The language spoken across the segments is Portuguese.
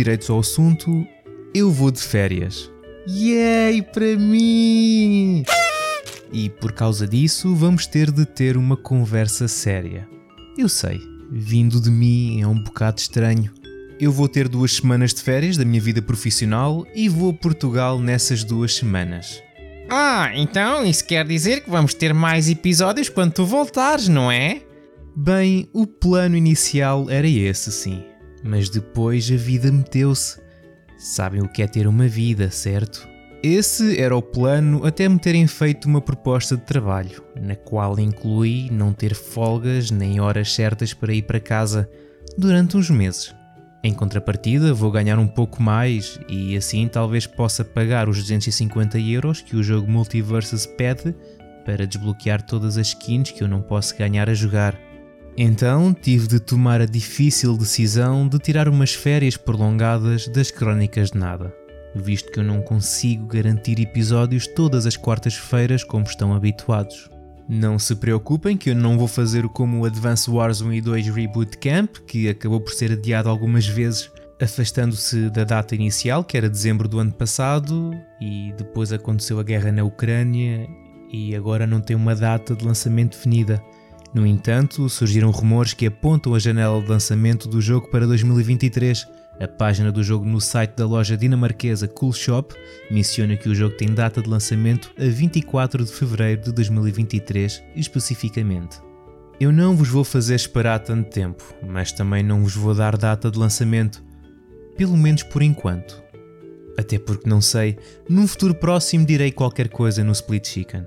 Vamos direito ao assunto. Eu vou de férias. Yay para mim! E por causa disso, vamos ter de ter uma conversa séria. Eu sei, vindo de mim é um bocado estranho. Eu vou ter duas semanas de férias da minha vida profissional e vou a Portugal nessas duas semanas. Ah, então isso quer dizer que vamos ter mais episódios quando tu voltares, não é? Bem, o plano inicial era esse, sim. Mas depois a vida meteu-se. Sabem o que é ter uma vida, certo? Esse era o plano até me terem feito uma proposta de trabalho, na qual inclui não ter folgas nem horas certas para ir para casa durante uns meses. Em contrapartida, vou ganhar um pouco mais e assim talvez possa pagar os 250 euros que o jogo Multiverses pede para desbloquear todas as skins que eu não posso ganhar a jogar. Então tive de tomar a difícil decisão de tirar umas férias prolongadas das Crónicas de Nada, visto que eu não consigo garantir episódios todas as quartas-feiras como estão habituados. Não se preocupem que eu não vou fazer como o Advance Wars 1 e 2 Reboot Camp, que acabou por ser adiado algumas vezes, afastando-se da data inicial, que era dezembro do ano passado, e depois aconteceu a guerra na Ucrânia e agora não tem uma data de lançamento definida. No entanto, surgiram rumores que apontam a janela de lançamento do jogo para 2023 a página do jogo no site da loja dinamarquesa Cool Shop menciona que o jogo tem data de lançamento a 24 de fevereiro de 2023, especificamente. Eu não vos vou fazer esperar tanto tempo, mas também não vos vou dar data de lançamento, pelo menos por enquanto. Até porque não sei, num futuro próximo direi qualquer coisa no Split Chicken.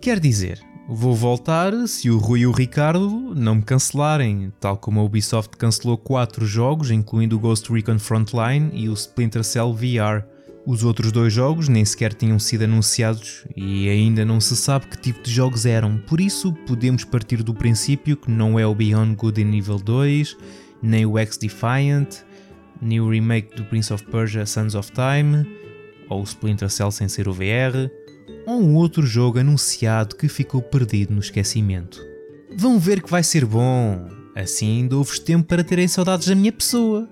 Quer dizer, Vou voltar se o Rui e o Ricardo não me cancelarem, tal como a Ubisoft cancelou 4 jogos, incluindo o Ghost Recon Frontline e o Splinter Cell VR. Os outros dois jogos nem sequer tinham sido anunciados e ainda não se sabe que tipo de jogos eram, por isso podemos partir do princípio que não é o Beyond Good and Evil 2, nem o X-Defiant, nem o remake do Prince of Persia Sons of Time, ou o Splinter Cell sem ser o VR, ou um outro jogo anunciado que ficou perdido no esquecimento. Vão ver que vai ser bom, assim dou-vos tempo para terem saudades da minha pessoa.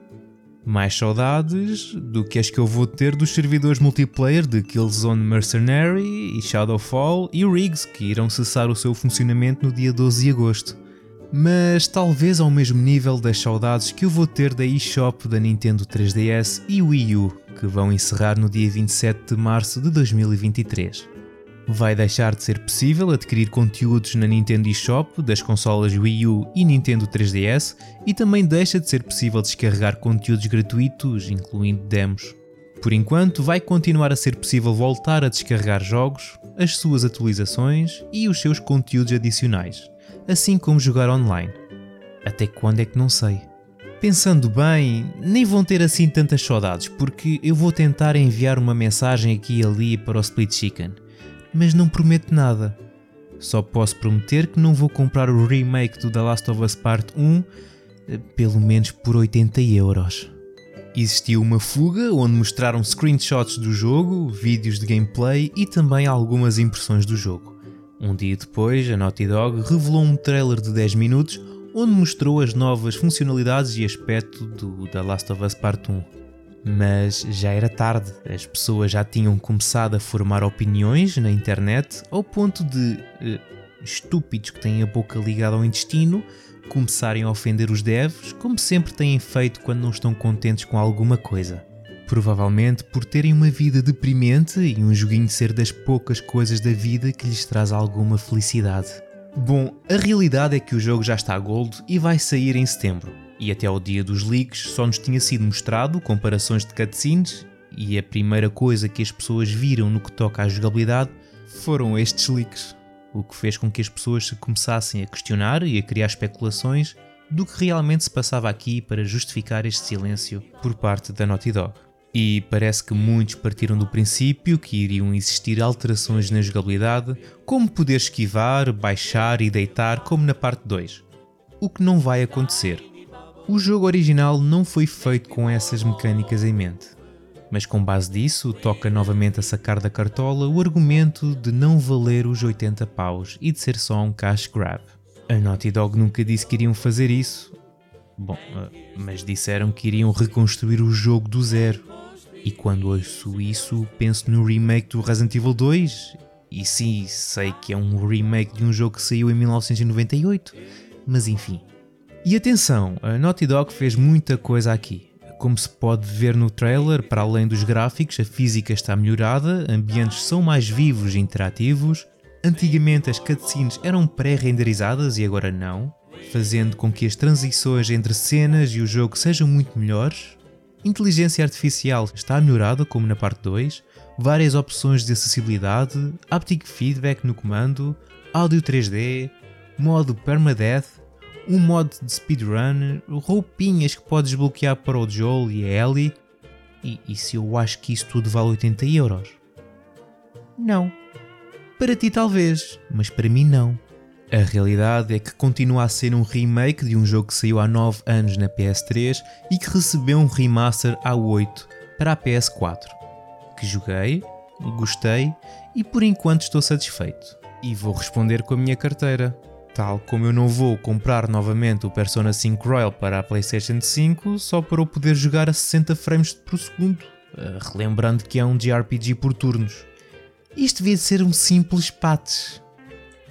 Mais saudades do que as que eu vou ter dos servidores multiplayer de Killzone Mercenary e Shadowfall e Riggs, que irão cessar o seu funcionamento no dia 12 de agosto. Mas talvez ao mesmo nível das saudades que eu vou ter da eShop da Nintendo 3DS e Wii U, que vão encerrar no dia 27 de março de 2023 vai deixar de ser possível adquirir conteúdos na Nintendo eShop das consolas Wii U e Nintendo 3DS e também deixa de ser possível descarregar conteúdos gratuitos, incluindo demos. Por enquanto, vai continuar a ser possível voltar a descarregar jogos, as suas atualizações e os seus conteúdos adicionais, assim como jogar online. Até quando é que não sei. Pensando bem, nem vão ter assim tantas saudades, porque eu vou tentar enviar uma mensagem aqui e ali para o Split Chicken mas não prometo nada. Só posso prometer que não vou comprar o remake do The Last of Us Part 1, eh, pelo menos por 80 euros. Existiu uma fuga onde mostraram screenshots do jogo, vídeos de gameplay e também algumas impressões do jogo. Um dia depois, a Naughty Dog revelou um trailer de 10 minutos onde mostrou as novas funcionalidades e aspecto do The Last of Us Part 1 mas já era tarde, as pessoas já tinham começado a formar opiniões na internet ao ponto de uh, estúpidos que têm a boca ligada ao intestino começarem a ofender os devs, como sempre têm feito quando não estão contentes com alguma coisa. Provavelmente por terem uma vida deprimente e um joguinho ser das poucas coisas da vida que lhes traz alguma felicidade. Bom, a realidade é que o jogo já está gold e vai sair em setembro e até ao dia dos leaks só nos tinha sido mostrado comparações de cutscenes e a primeira coisa que as pessoas viram no que toca à jogabilidade foram estes leaks, o que fez com que as pessoas se começassem a questionar e a criar especulações do que realmente se passava aqui para justificar este silêncio por parte da Naughty Dog. E parece que muitos partiram do princípio que iriam existir alterações na jogabilidade, como poder esquivar, baixar e deitar, como na parte 2. O que não vai acontecer. O jogo original não foi feito com essas mecânicas em mente, mas com base disso toca novamente a sacar da cartola o argumento de não valer os 80 paus e de ser só um cash grab. A Naughty Dog nunca disse que iriam fazer isso. Bom, eh, mas disseram que iriam reconstruir o jogo do zero. E quando ouço isso, penso no remake do Resident Evil 2. E sim, sei que é um remake de um jogo que saiu em 1998, mas enfim. E atenção, a Naughty Dog fez muita coisa aqui. Como se pode ver no trailer, para além dos gráficos, a física está melhorada, ambientes são mais vivos e interativos. Antigamente as cutscenes eram pré-renderizadas e agora não, fazendo com que as transições entre cenas e o jogo sejam muito melhores. Inteligência artificial está melhorada, como na parte 2, várias opções de acessibilidade, haptic feedback no comando, áudio 3D, modo permadeath, um modo de speedrun, roupinhas que podes desbloquear para o Joel e a Ellie. E, e se eu acho que isso tudo vale 80 euros? Não. Para ti talvez, mas para mim não. A realidade é que continua a ser um remake de um jogo que saiu há 9 anos na PS3 e que recebeu um remaster há 8 para a PS4. Que joguei, gostei e por enquanto estou satisfeito. E vou responder com a minha carteira. Tal como eu não vou comprar novamente o Persona 5 Royal para a PlayStation 5 só para eu poder jogar a 60 frames por segundo, eh, relembrando que é um JRPG por turnos. Isto devia ser um simples patch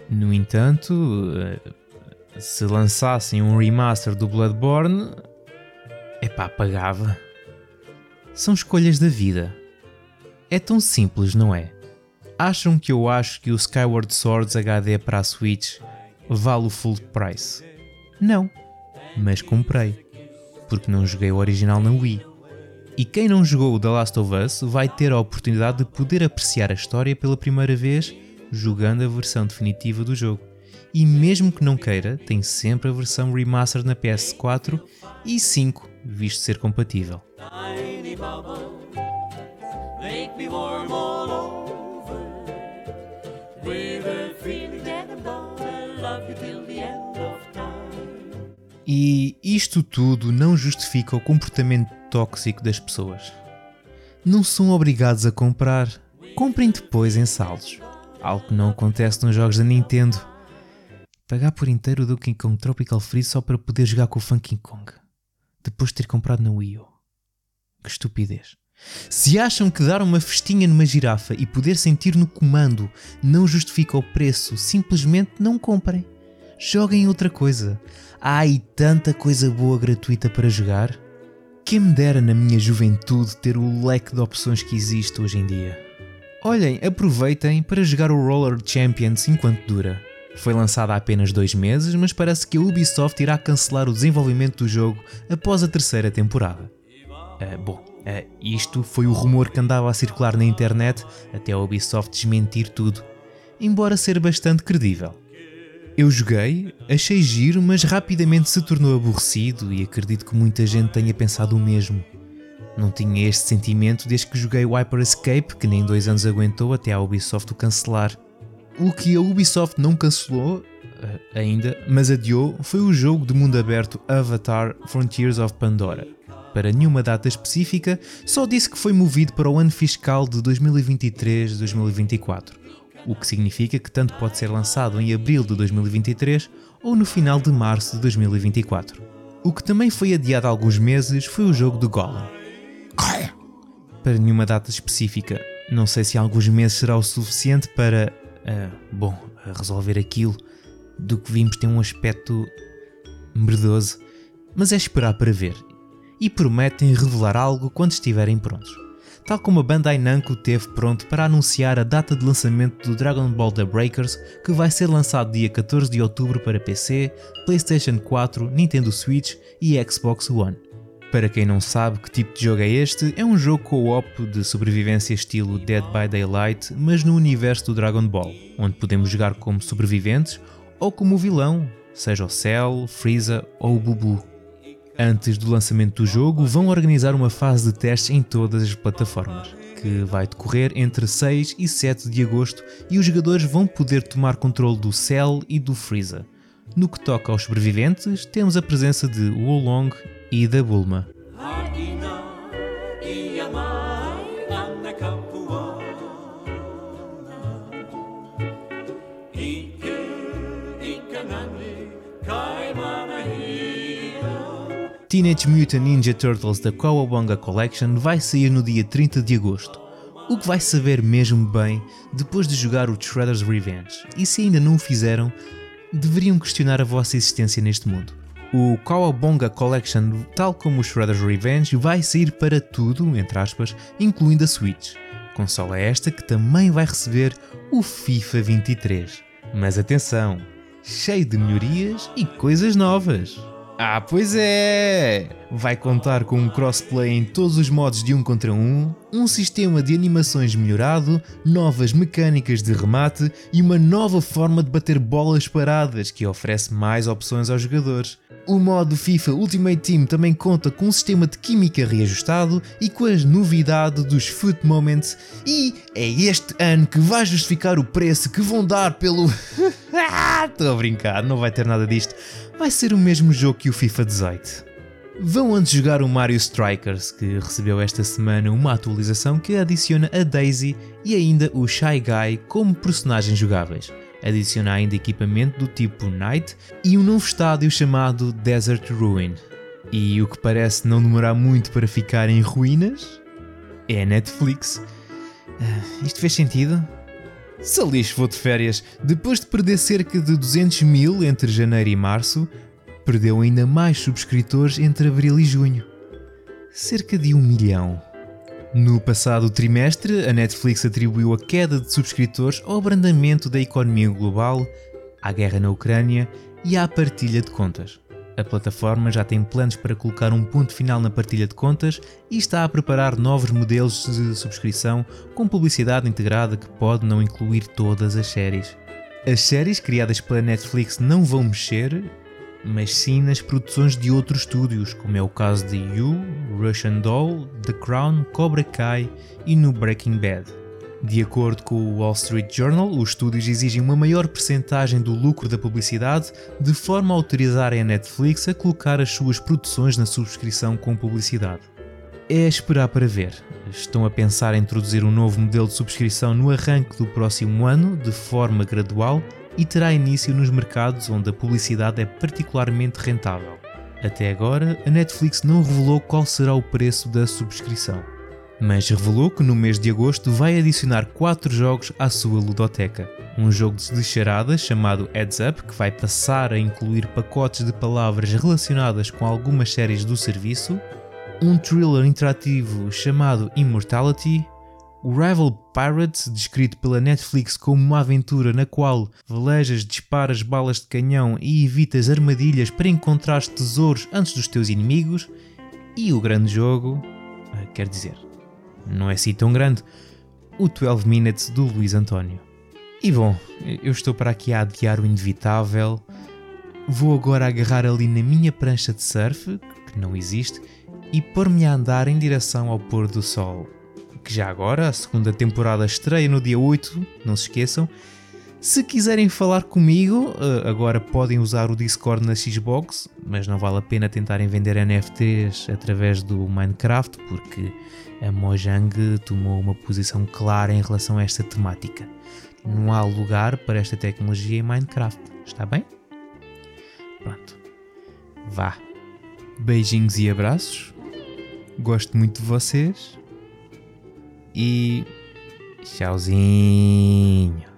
no entanto, eh, se lançassem um remaster do Bloodborne, epá, pagava. São escolhas da vida. É tão simples, não é? Acham que eu acho que o Skyward Swords HD para a Switch vale o full price? Não, mas comprei, porque não joguei o original na Wii. E quem não jogou o The Last of Us vai ter a oportunidade de poder apreciar a história pela primeira vez jogando a versão definitiva do jogo. E mesmo que não queira, tem sempre a versão remastered na PS4 e 5, visto ser compatível. E isto tudo não justifica o comportamento tóxico das pessoas. Não são obrigados a comprar, comprem depois em saldos. Algo que não acontece nos jogos da Nintendo. Pagar por inteiro o Donkey Kong Tropical Freeze só para poder jogar com o Funky Kong. Depois de ter comprado na Wii U. Que estupidez. Se acham que dar uma festinha numa girafa e poder sentir no comando não justifica o preço, simplesmente não comprem. Joguem outra coisa. Há aí tanta coisa boa gratuita para jogar. Quem me dera na minha juventude ter o leque de opções que existe hoje em dia. Olhem, aproveitem para jogar o Roller Champions enquanto dura. Foi lançado há apenas dois meses, mas parece que a Ubisoft irá cancelar o desenvolvimento do jogo após a terceira temporada. Uh, bom, uh, isto foi o rumor que andava a circular na internet até a Ubisoft desmentir tudo, embora ser bastante credível. Eu joguei, achei giro, mas rapidamente se tornou aborrecido e acredito que muita gente tenha pensado o mesmo. Não tinha este sentimento desde que joguei o Hyper Escape, que nem dois anos aguentou até a Ubisoft o cancelar. O que a Ubisoft não cancelou eh, ainda, mas adiou, foi o jogo de mundo aberto Avatar Frontiers of Pandora. Para nenhuma data específica, só disse que foi movido para o ano fiscal de 2023-2024, o que significa que tanto pode ser lançado em abril de 2023 ou no final de março de 2024. O que também foi adiado alguns meses foi o jogo do Golem para nenhuma data específica. Não sei se alguns meses será o suficiente para, uh, bom, resolver aquilo. Do que vimos tem um aspecto merdoso, mas é esperar para ver. E prometem revelar algo quando estiverem prontos. Tal como a Bandai Namco teve pronto para anunciar a data de lançamento do Dragon Ball The Breakers, que vai ser lançado dia 14 de outubro para PC, PlayStation 4, Nintendo Switch e Xbox One. Para quem não sabe que tipo de jogo é este, é um jogo co-op de sobrevivência estilo Dead by Daylight, mas no universo do Dragon Ball, onde podemos jogar como sobreviventes ou como vilão, seja o Cell, Frieza ou o Bubu. Antes do lançamento do jogo, vão organizar uma fase de testes em todas as plataformas, que vai decorrer entre 6 e 7 de agosto e os jogadores vão poder tomar controle do Cell e do Frieza. No que toca aos sobreviventes, temos a presença de Wulong e da Bulma. Teenage Mutant Ninja Turtles da Cowabunga Collection vai sair no dia 30 de agosto. O que vai saber mesmo bem depois de jogar o Shredder's Revenge. E se ainda não o fizeram, deveriam questionar a vossa existência neste mundo. O Cowabunga Collection, tal como o Shredder's Revenge, vai sair para tudo, entre aspas, incluindo a Switch. Consola esta que também vai receber o FIFA 23. Mas atenção, cheio de melhorias e coisas novas. Ah, pois é! Vai contar com um crossplay em todos os modos de um contra um, um sistema de animações melhorado, novas mecânicas de remate e uma nova forma de bater bolas paradas que oferece mais opções aos jogadores. O modo FIFA Ultimate Team também conta com um sistema de química reajustado e com as novidades dos Foot Moments. E é este ano que vai justificar o preço que vão dar pelo. Estou a brincar, não vai ter nada disto vai ser o mesmo jogo que o FIFA 18. Vão antes jogar o Mario Strikers, que recebeu esta semana uma atualização que adiciona a Daisy e ainda o Shy Guy como personagens jogáveis. Adiciona ainda equipamento do tipo Night e um novo estádio chamado Desert Ruin. E o que parece não demorar muito para ficar em ruínas é Netflix. Uh, isto fez sentido? Se lixo vou de férias, depois de perder cerca de 200 mil entre janeiro e março, perdeu ainda mais subscritores entre abril e junho. Cerca de um milhão. No passado trimestre, a Netflix atribuiu a queda de subscritores ao abrandamento da economia global, à guerra na Ucrânia e à partilha de contas. A plataforma já tem planos para colocar um ponto final na partilha de contas e está a preparar novos modelos de subscrição com publicidade integrada que pode não incluir todas as séries. As séries criadas pela Netflix não vão mexer, mas sim nas produções de outros estúdios, como é o caso de You, Russian Doll, The Crown, Cobra Kai e no Breaking Bad. De acordo com o Wall Street Journal, os estúdios exigem uma maior percentagem do lucro da publicidade, de forma a autorizarem a Netflix a colocar as suas produções na subscrição com publicidade. É esperar para ver. Estão a pensar em introduzir um novo modelo de subscrição no arranque do próximo ano, de forma gradual, e terá início nos mercados onde a publicidade é particularmente rentável. Até agora, a Netflix não revelou qual será o preço da subscrição mas revelou que no mês de agosto vai adicionar 4 jogos à sua ludoteca. Um jogo de charada chamado Heads Up, que vai passar a incluir pacotes de palavras relacionadas com algumas séries do serviço, um thriller interativo chamado Immortality, o Rival Pirates, descrito pela Netflix como uma aventura na qual velejas, disparas balas de canhão e evitas armadilhas para encontrar tesouros antes dos teus inimigos, e o grande jogo, eh, quer dizer, não é assim tão grande, o 12 Minutes do Luís António. E bom, eu estou para aqui a adiar o inevitável. Vou agora agarrar ali na minha prancha de surf, que não existe, e pôr-me a andar em direção ao pôr do sol. Que já agora, a segunda temporada estreia no dia 8, não se esqueçam. Se quiserem falar comigo, eh, agora podem usar o Discord na Xbox, mas não vale a pena tentarem vender NFTs através do Minecraft, porque a Mojang tomou uma posição clara em relação a esta temática. Não há lugar para esta tecnologia em Minecraft, está bem? Pronto. Vá. Beijinhos e abraços. Gosto muito de vocês. E. Tchauzinho.